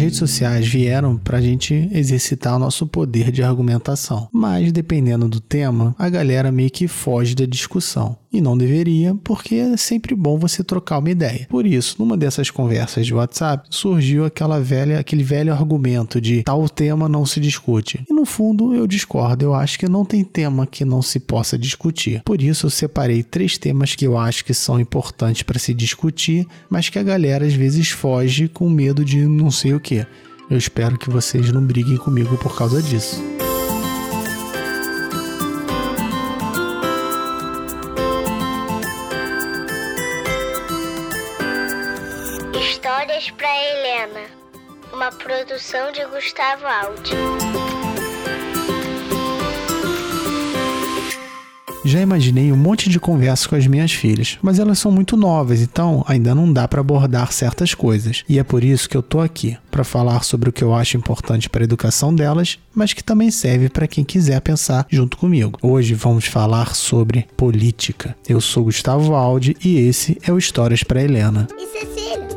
redes sociais vieram para a gente exercitar o nosso poder de argumentação, mas dependendo do tema, a galera meio que foge da discussão. E não deveria, porque é sempre bom você trocar uma ideia. Por isso, numa dessas conversas de WhatsApp, surgiu aquela velha, aquele velho argumento de tal tema não se discute. E no fundo, eu discordo. Eu acho que não tem tema que não se possa discutir. Por isso, eu separei três temas que eu acho que são importantes para se discutir, mas que a galera às vezes foge com medo de não sei o que. Eu espero que vocês não briguem comigo por causa disso. Uma produção de Gustavo Aldi. Já imaginei um monte de conversas com as minhas filhas, mas elas são muito novas, então ainda não dá para abordar certas coisas. E é por isso que eu tô aqui, para falar sobre o que eu acho importante para a educação delas, mas que também serve para quem quiser pensar junto comigo. Hoje vamos falar sobre política. Eu sou Gustavo Aldi e esse é o Histórias para Helena. E Cecília?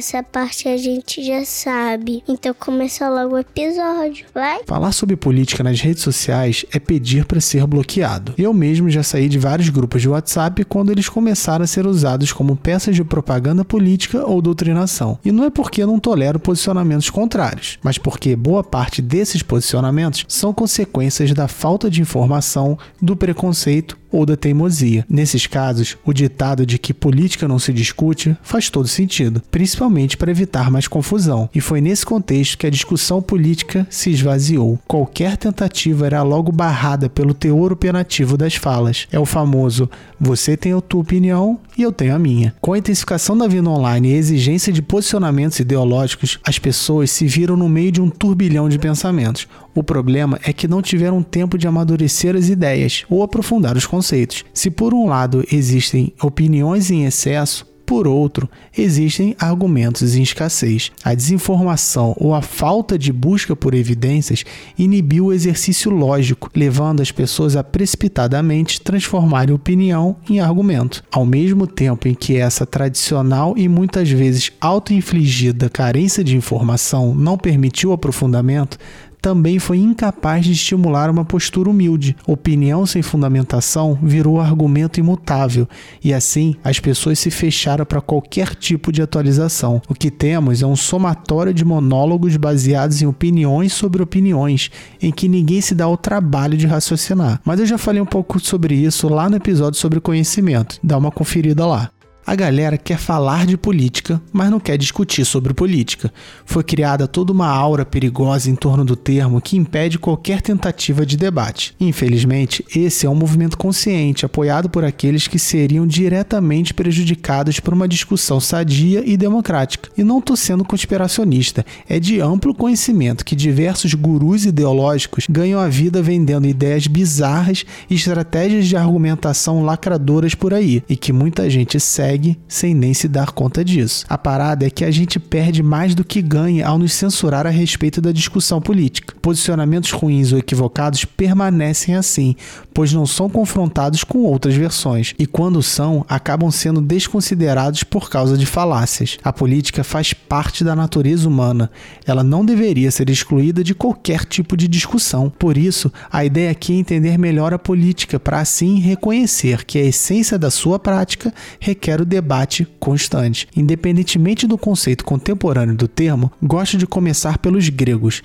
Essa parte a gente já sabe. Então começa logo o episódio, vai? Falar sobre política nas redes sociais é pedir para ser bloqueado. Eu mesmo já saí de vários grupos de WhatsApp quando eles começaram a ser usados como peças de propaganda política ou doutrinação. E não é porque eu não tolero posicionamentos contrários, mas porque boa parte desses posicionamentos são consequências da falta de informação, do preconceito ou da teimosia. Nesses casos, o ditado de que política não se discute faz todo sentido, principalmente para evitar mais confusão. E foi nesse contexto que a discussão política se esvaziou. Qualquer tentativa era logo barrada pelo teor operativo das falas. É o famoso você tem a tua opinião e eu tenho a minha. Com a intensificação da vida online e a exigência de posicionamentos ideológicos, as pessoas se viram no meio de um turbilhão de pensamentos. O problema é que não tiveram tempo de amadurecer as ideias ou aprofundar os conceitos. Se por um lado existem opiniões em excesso, por outro, existem argumentos em escassez. A desinformação ou a falta de busca por evidências inibiu o exercício lógico, levando as pessoas a precipitadamente transformarem opinião em argumento. Ao mesmo tempo em que essa tradicional e muitas vezes auto-infligida carência de informação não permitiu aprofundamento, também foi incapaz de estimular uma postura humilde. Opinião sem fundamentação virou argumento imutável e assim as pessoas se fecharam para qualquer tipo de atualização. O que temos é um somatório de monólogos baseados em opiniões sobre opiniões, em que ninguém se dá o trabalho de raciocinar. Mas eu já falei um pouco sobre isso lá no episódio sobre conhecimento. Dá uma conferida lá. A galera quer falar de política, mas não quer discutir sobre política. Foi criada toda uma aura perigosa em torno do termo que impede qualquer tentativa de debate. Infelizmente, esse é um movimento consciente, apoiado por aqueles que seriam diretamente prejudicados por uma discussão sadia e democrática. E não estou sendo conspiracionista, é de amplo conhecimento que diversos gurus ideológicos ganham a vida vendendo ideias bizarras e estratégias de argumentação lacradoras por aí, e que muita gente segue segue sem nem se dar conta disso. A parada é que a gente perde mais do que ganha ao nos censurar a respeito da discussão política. Posicionamentos ruins ou equivocados permanecem assim, pois não são confrontados com outras versões, e quando são, acabam sendo desconsiderados por causa de falácias. A política faz parte da natureza humana, ela não deveria ser excluída de qualquer tipo de discussão. Por isso, a ideia aqui é entender melhor a política, para assim reconhecer que a essência da sua prática requer o debate constante. Independentemente do conceito contemporâneo do termo, gosto de começar pelos gregos.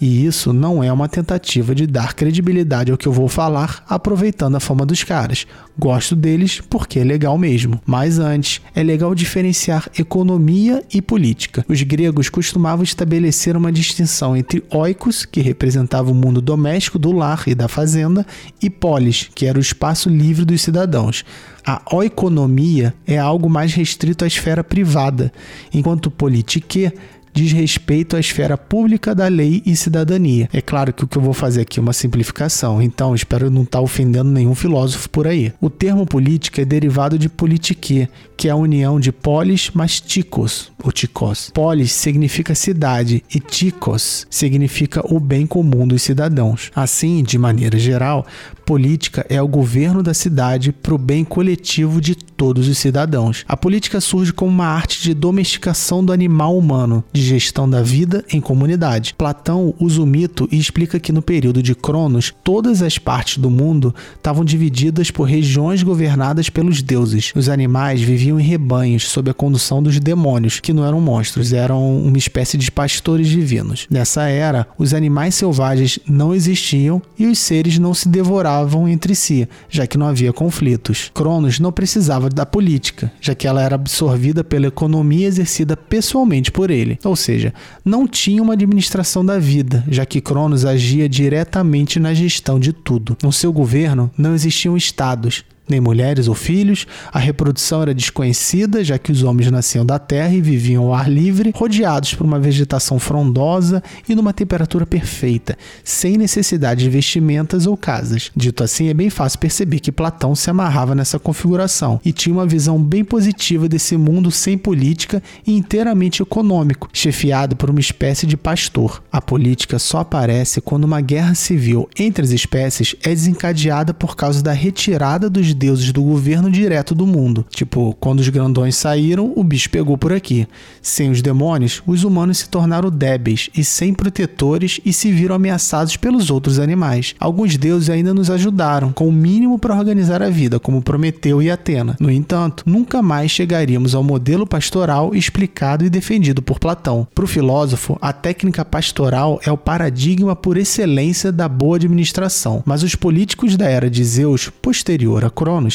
E isso não é uma tentativa de dar credibilidade ao que eu vou falar, aproveitando a fama dos caras. Gosto deles porque é legal mesmo. Mas antes, é legal diferenciar economia e política. Os gregos costumavam estabelecer uma distinção entre oikos, que representava o mundo doméstico do lar e da fazenda, e polis, que era o espaço livre dos cidadãos. A oikonomia é algo mais restrito à esfera privada, enquanto politique diz respeito à esfera pública da lei e cidadania. É claro que o que eu vou fazer aqui é uma simplificação, então espero não estar ofendendo nenhum filósofo por aí. O termo política é derivado de politique, que é a união de polis mais ticos, ou ticos. Polis significa cidade e ticos significa o bem comum dos cidadãos. Assim, de maneira geral, política é o governo da cidade para o bem coletivo de todos os cidadãos. A política surge como uma arte de domesticação do animal humano, de gestão da vida em comunidade. Platão usa o mito e explica que no período de Cronos, todas as partes do mundo estavam divididas por regiões governadas pelos deuses. Os animais viviam em rebanhos sob a condução dos demônios, que não eram monstros, eram uma espécie de pastores divinos. Nessa era, os animais selvagens não existiam e os seres não se devoravam entre si, já que não havia conflitos. Cronos não precisava da política, já que ela era absorvida pela economia exercida pessoalmente por ele. Ou seja, não tinha uma administração da vida, já que Cronos agia diretamente na gestão de tudo. No seu governo não existiam estados, nem mulheres ou filhos, a reprodução era desconhecida, já que os homens nasciam da terra e viviam ao ar livre, rodeados por uma vegetação frondosa e numa temperatura perfeita, sem necessidade de vestimentas ou casas. Dito assim, é bem fácil perceber que Platão se amarrava nessa configuração e tinha uma visão bem positiva desse mundo sem política e inteiramente econômico, chefiado por uma espécie de pastor. A política só aparece quando uma guerra civil entre as espécies é desencadeada por causa da retirada dos deuses do governo direto do mundo. Tipo, quando os grandões saíram, o bicho pegou por aqui. Sem os demônios, os humanos se tornaram débeis e sem protetores e se viram ameaçados pelos outros animais. Alguns deuses ainda nos ajudaram, com o mínimo para organizar a vida, como Prometeu e Atena. No entanto, nunca mais chegaríamos ao modelo pastoral explicado e defendido por Platão. Para o filósofo, a técnica pastoral é o paradigma por excelência da boa administração, mas os políticos da era de Zeus, posterior a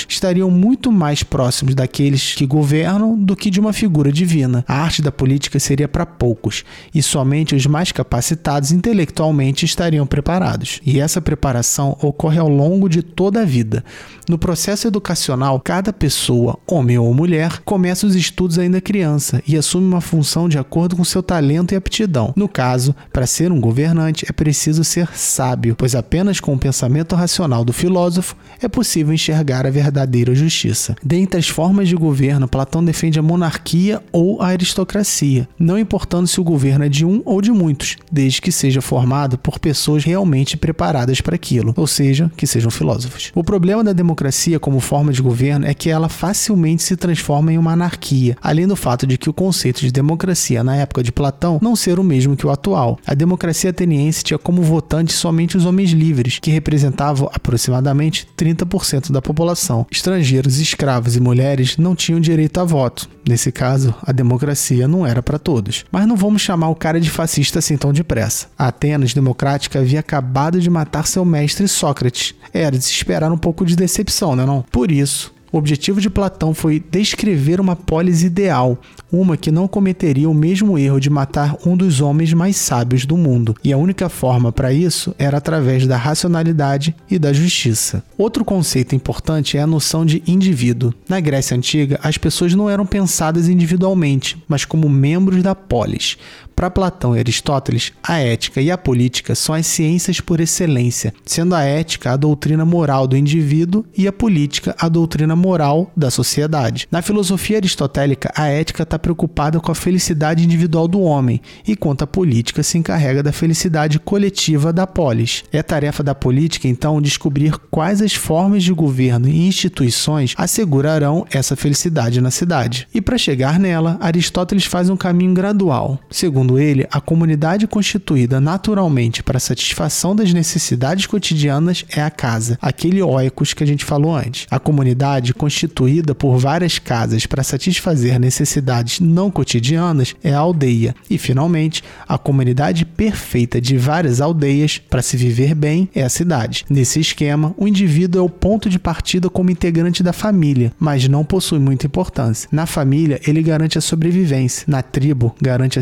Estariam muito mais próximos daqueles que governam do que de uma figura divina. A arte da política seria para poucos, e somente os mais capacitados intelectualmente estariam preparados. E essa preparação ocorre ao longo de toda a vida. No processo educacional, cada pessoa, homem ou mulher, começa os estudos ainda criança e assume uma função de acordo com seu talento e aptidão. No caso, para ser um governante é preciso ser sábio, pois apenas com o pensamento racional do filósofo é possível enxergar a verdadeira justiça. Dentre as formas de governo, Platão defende a monarquia ou a aristocracia, não importando se o governo é de um ou de muitos, desde que seja formado por pessoas realmente preparadas para aquilo, ou seja, que sejam filósofos. O problema da democracia como forma de governo é que ela facilmente se transforma em uma anarquia, além do fato de que o conceito de democracia na época de Platão não ser o mesmo que o atual. A democracia ateniense tinha como votantes somente os homens livres, que representavam aproximadamente 30% da população população. Estrangeiros, escravos e mulheres não tinham direito a voto. Nesse caso, a democracia não era para todos. Mas não vamos chamar o cara de fascista assim tão depressa. A Atenas democrática havia acabado de matar seu mestre Sócrates. Era de se esperar um pouco de decepção, não é não? Por isso, o objetivo de Platão foi descrever uma polis ideal, uma que não cometeria o mesmo erro de matar um dos homens mais sábios do mundo, e a única forma para isso era através da racionalidade e da justiça. Outro conceito importante é a noção de indivíduo. Na Grécia Antiga, as pessoas não eram pensadas individualmente, mas como membros da polis. Para Platão e Aristóteles, a ética e a política são as ciências por excelência, sendo a ética a doutrina moral do indivíduo e a política a doutrina moral da sociedade. Na filosofia aristotélica, a ética está preocupada com a felicidade individual do homem, enquanto a política se encarrega da felicidade coletiva da polis. É tarefa da política, então, descobrir quais as formas de governo e instituições assegurarão essa felicidade na cidade. E para chegar nela, Aristóteles faz um caminho gradual. Segundo Segundo ele, a comunidade constituída naturalmente para satisfação das necessidades cotidianas é a casa, aquele oikos que a gente falou antes. A comunidade constituída por várias casas para satisfazer necessidades não cotidianas é a aldeia. E, finalmente, a comunidade perfeita de várias aldeias para se viver bem é a cidade. Nesse esquema, o indivíduo é o ponto de partida como integrante da família, mas não possui muita importância. Na família, ele garante a sobrevivência, na tribo, garante a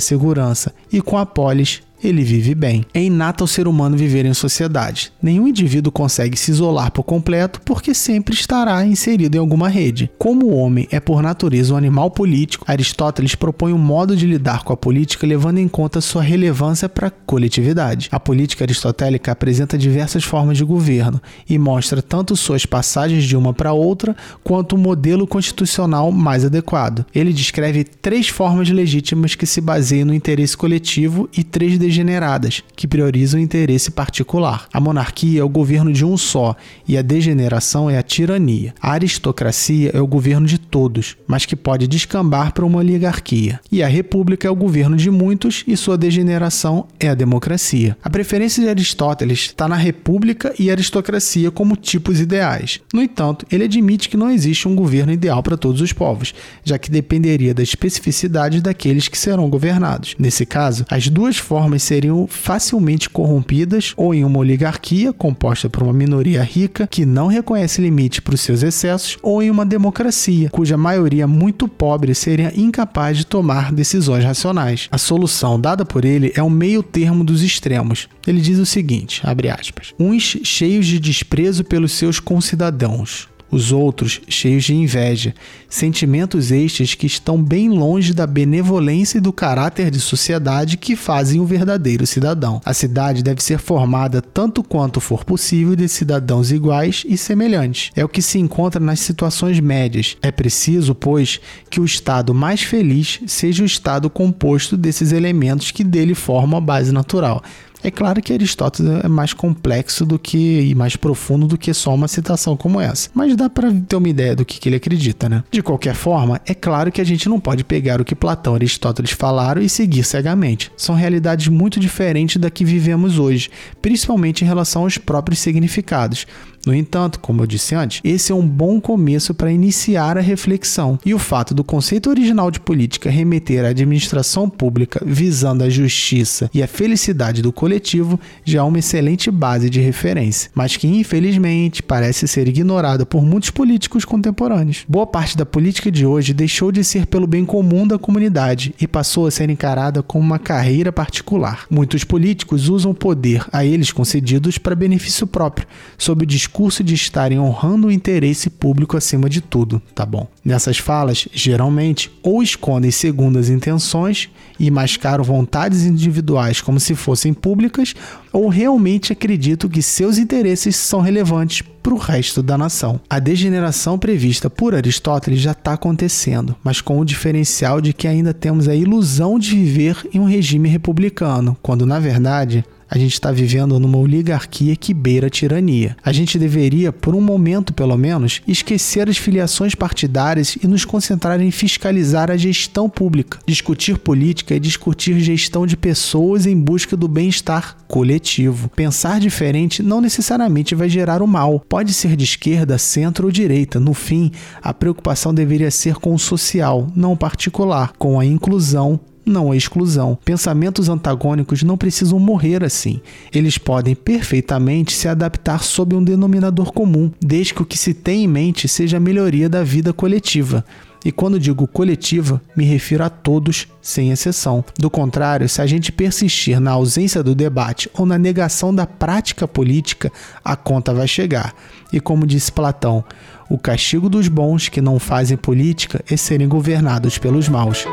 e com a polis ele vive bem. É inato ao ser humano viver em sociedade. Nenhum indivíduo consegue se isolar por completo porque sempre estará inserido em alguma rede. Como o homem é por natureza um animal político, Aristóteles propõe um modo de lidar com a política levando em conta sua relevância para a coletividade. A política aristotélica apresenta diversas formas de governo e mostra tanto suas passagens de uma para outra quanto o modelo constitucional mais adequado. Ele descreve três formas legítimas que se baseiam no interesse coletivo e três degeneradas, que priorizam o interesse particular. A monarquia é o governo de um só e a degeneração é a tirania. A aristocracia é o governo de todos, mas que pode descambar para uma oligarquia. E a república é o governo de muitos e sua degeneração é a democracia. A preferência de Aristóteles está na república e aristocracia como tipos ideais. No entanto, ele admite que não existe um governo ideal para todos os povos, já que dependeria da especificidade daqueles que serão governados. Nesse caso, as duas formas seriam facilmente corrompidas ou em uma oligarquia composta por uma minoria rica que não reconhece limite para os seus excessos, ou em uma democracia cuja maioria muito pobre seria incapaz de tomar decisões racionais. A solução dada por ele é um meio termo dos extremos. Ele diz o seguinte, abre aspas, uns cheios de desprezo pelos seus concidadãos, os outros cheios de inveja, sentimentos estes que estão bem longe da benevolência e do caráter de sociedade que fazem o verdadeiro cidadão. A cidade deve ser formada tanto quanto for possível de cidadãos iguais e semelhantes. É o que se encontra nas situações médias. É preciso, pois, que o estado mais feliz seja o estado composto desses elementos que dele formam a base natural. É claro que Aristóteles é mais complexo do que e mais profundo do que só uma citação como essa, mas dá para ter uma ideia do que, que ele acredita, né? De qualquer forma, é claro que a gente não pode pegar o que Platão e Aristóteles falaram e seguir cegamente. São realidades muito diferentes da que vivemos hoje, principalmente em relação aos próprios significados. No entanto, como eu disse antes, esse é um bom começo para iniciar a reflexão, e o fato do conceito original de política remeter à administração pública visando a justiça e a felicidade do coletivo já é uma excelente base de referência, mas que infelizmente parece ser ignorada por muitos políticos contemporâneos. Boa parte da política de hoje deixou de ser pelo bem comum da comunidade e passou a ser encarada como uma carreira particular. Muitos políticos usam o poder a eles concedidos para benefício próprio, sob o discurso discurso de estarem honrando o interesse público acima de tudo, tá bom? Nessas falas, geralmente, ou escondem segundas intenções e mascaram vontades individuais como se fossem públicas, ou realmente acreditam que seus interesses são relevantes para o resto da nação. A degeneração prevista por Aristóteles já está acontecendo, mas com o diferencial de que ainda temos a ilusão de viver em um regime republicano, quando na verdade a gente está vivendo numa oligarquia que beira a tirania. A gente deveria, por um momento pelo menos, esquecer as filiações partidárias e nos concentrar em fiscalizar a gestão pública. Discutir política é discutir gestão de pessoas em busca do bem-estar coletivo. Pensar diferente não necessariamente vai gerar o mal. Pode ser de esquerda, centro ou direita. No fim, a preocupação deveria ser com o social, não particular, com a inclusão não a exclusão. Pensamentos antagônicos não precisam morrer assim. Eles podem perfeitamente se adaptar sob um denominador comum, desde que o que se tem em mente seja a melhoria da vida coletiva. E quando digo coletiva, me refiro a todos, sem exceção. Do contrário, se a gente persistir na ausência do debate ou na negação da prática política, a conta vai chegar. E como disse Platão, o castigo dos bons que não fazem política é serem governados pelos maus.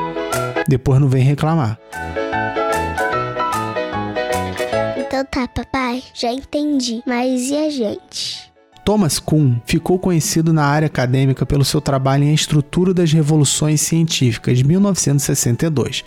Depois não vem reclamar. Então tá, papai, já entendi. Mas e a gente? Thomas Kuhn ficou conhecido na área acadêmica pelo seu trabalho em A Estrutura das Revoluções Científicas de 1962.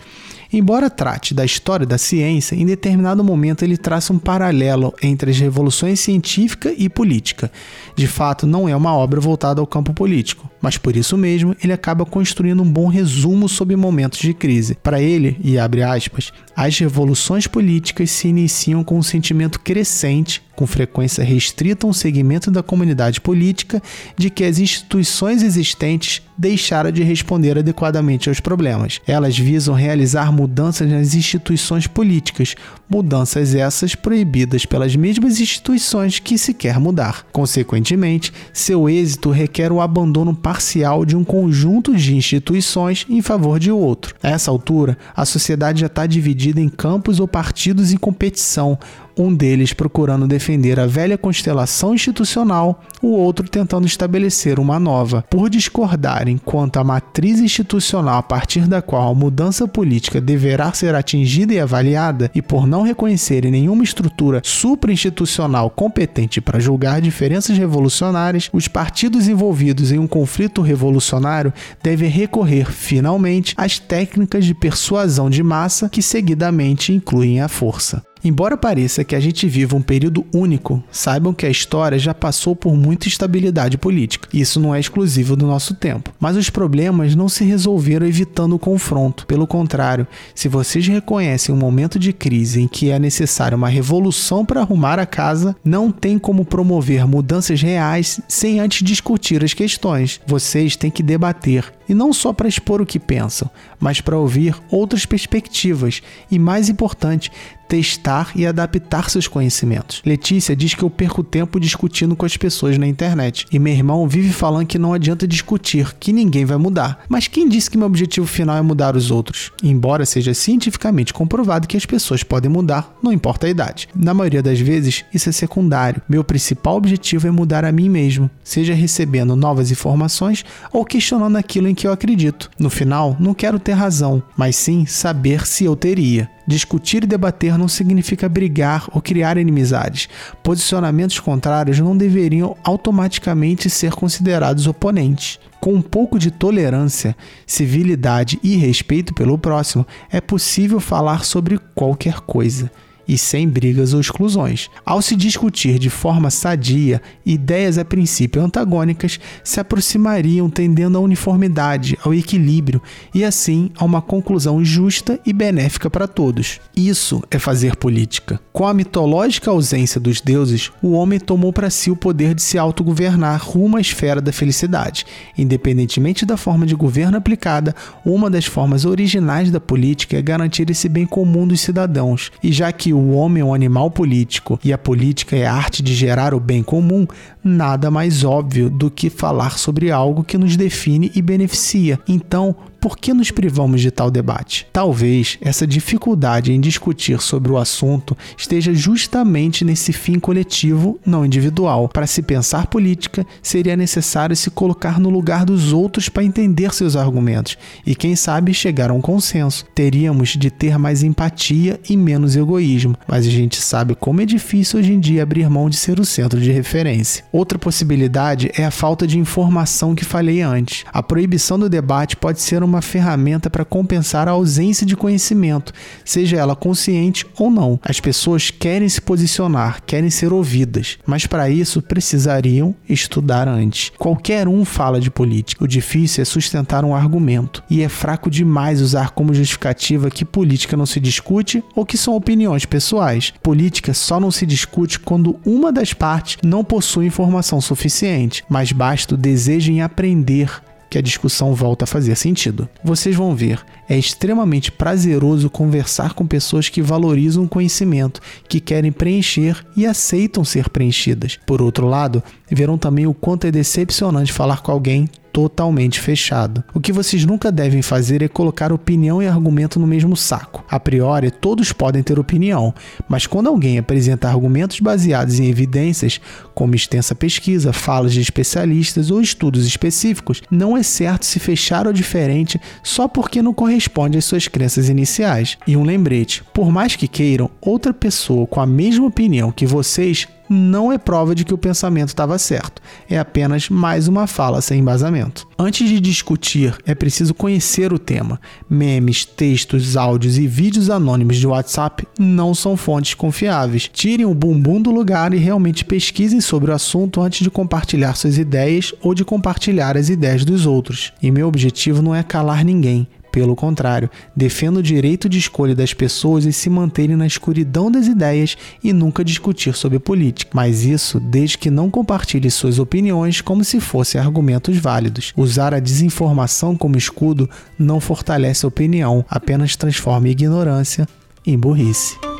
Embora trate da história da ciência, em determinado momento ele traça um paralelo entre as revoluções científica e política. De fato, não é uma obra voltada ao campo político, mas por isso mesmo ele acaba construindo um bom resumo sobre momentos de crise. Para ele, e abre aspas, as revoluções políticas se iniciam com um sentimento crescente, com frequência restrita a um segmento da comunidade política, de que as instituições existentes deixaram de responder adequadamente aos problemas. Elas visam realizar mudanças nas instituições políticas, mudanças essas proibidas pelas mesmas instituições que se quer mudar. Consequentemente, seu êxito requer o abandono parcial de um conjunto de instituições em favor de outro. A essa altura, a sociedade já está dividida em campos ou partidos em competição, um deles procurando defender a velha constelação institucional, o outro tentando estabelecer uma nova. Por discordarem quanto à matriz institucional a partir da qual a mudança política deverá ser atingida e avaliada, e por não reconhecerem nenhuma estrutura suprainstitucional competente para julgar diferenças revolucionárias, os partidos envolvidos em um conflito revolucionário devem recorrer finalmente às técnicas de persuasão de massa que seguidamente incluem a força. Embora pareça que a gente viva um período único, saibam que a história já passou por muita instabilidade política. Isso não é exclusivo do nosso tempo. Mas os problemas não se resolveram evitando o confronto. Pelo contrário, se vocês reconhecem um momento de crise em que é necessária uma revolução para arrumar a casa, não tem como promover mudanças reais sem antes discutir as questões. Vocês têm que debater, e não só para expor o que pensam, mas para ouvir outras perspectivas e, mais importante, testar e adaptar seus conhecimentos. Letícia diz que eu perco tempo discutindo com as pessoas na internet. E meu irmão vive falando que não adianta discutir, que ninguém vai mudar. Mas quem disse que meu objetivo final é mudar os outros? Embora seja cientificamente comprovado que as pessoas podem mudar, não importa a idade. Na maioria das vezes, isso é secundário. Meu principal objetivo é mudar a mim mesmo, seja recebendo novas informações ou questionando aquilo em que eu acredito. No final, não quero ter razão, mas sim saber se eu teria. Discutir e debater não significa brigar ou criar inimizades. Posicionamentos contrários não deveriam automaticamente ser considerados oponentes. Com um pouco de tolerância, civilidade e respeito pelo próximo, é possível falar sobre qualquer coisa e sem brigas ou exclusões. Ao se discutir de forma sadia, ideias a princípio antagônicas se aproximariam tendendo à uniformidade, ao equilíbrio e assim a uma conclusão justa e benéfica para todos. Isso é fazer política. Com a mitológica ausência dos deuses, o homem tomou para si o poder de se autogovernar rumo à esfera da felicidade. Independentemente da forma de governo aplicada, uma das formas originais da política é garantir esse bem comum dos cidadãos, e já que o homem é um animal político e a política é a arte de gerar o bem comum, nada mais óbvio do que falar sobre algo que nos define e beneficia. Então, por que nos privamos de tal debate? Talvez essa dificuldade em discutir sobre o assunto esteja justamente nesse fim coletivo, não individual. Para se pensar política, seria necessário se colocar no lugar dos outros para entender seus argumentos e, quem sabe, chegar a um consenso. Teríamos de ter mais empatia e menos egoísmo, mas a gente sabe como é difícil hoje em dia abrir mão de ser o centro de referência. Outra possibilidade é a falta de informação que falei antes. A proibição do debate pode ser uma uma ferramenta para compensar a ausência de conhecimento, seja ela consciente ou não. As pessoas querem se posicionar, querem ser ouvidas, mas para isso precisariam estudar antes. Qualquer um fala de política. O difícil é sustentar um argumento, e é fraco demais usar como justificativa que política não se discute ou que são opiniões pessoais. Política só não se discute quando uma das partes não possui informação suficiente, mas basta o desejo em aprender que a discussão volta a fazer sentido. Vocês vão ver, é extremamente prazeroso conversar com pessoas que valorizam o conhecimento, que querem preencher e aceitam ser preenchidas. Por outro lado, verão também o quanto é decepcionante falar com alguém totalmente fechado. O que vocês nunca devem fazer é colocar opinião e argumento no mesmo saco. A priori, todos podem ter opinião, mas quando alguém apresenta argumentos baseados em evidências, como extensa pesquisa, falas de especialistas ou estudos específicos, não é certo se fechar ou diferente só porque não corresponde às suas crenças iniciais. E um lembrete: por mais que queiram, outra pessoa com a mesma opinião que vocês não é prova de que o pensamento estava certo, é apenas mais uma fala sem embasamento. Antes de discutir, é preciso conhecer o tema. Memes, textos, áudios e vídeos anônimos de WhatsApp não são fontes confiáveis. Tirem o bumbum do lugar e realmente pesquisem sobre o assunto antes de compartilhar suas ideias ou de compartilhar as ideias dos outros. E meu objetivo não é calar ninguém, pelo contrário, defendo o direito de escolha das pessoas em se manterem na escuridão das ideias e nunca discutir sobre política. Mas isso desde que não compartilhe suas opiniões como se fossem argumentos válidos. Usar a desinformação como escudo não fortalece a opinião, apenas transforma a ignorância em burrice.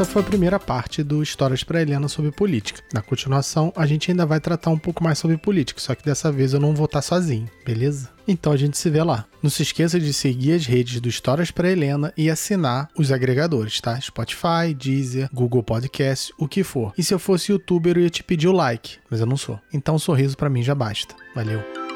Essa foi a primeira parte do Histórias para Helena sobre política. Na continuação, a gente ainda vai tratar um pouco mais sobre política, só que dessa vez eu não vou estar sozinho, beleza? Então a gente se vê lá. Não se esqueça de seguir as redes do Histórias para Helena e assinar os agregadores, tá? Spotify, Deezer, Google Podcast, o que for. E se eu fosse youtuber, eu ia te pedir o like, mas eu não sou. Então um sorriso para mim já basta. Valeu.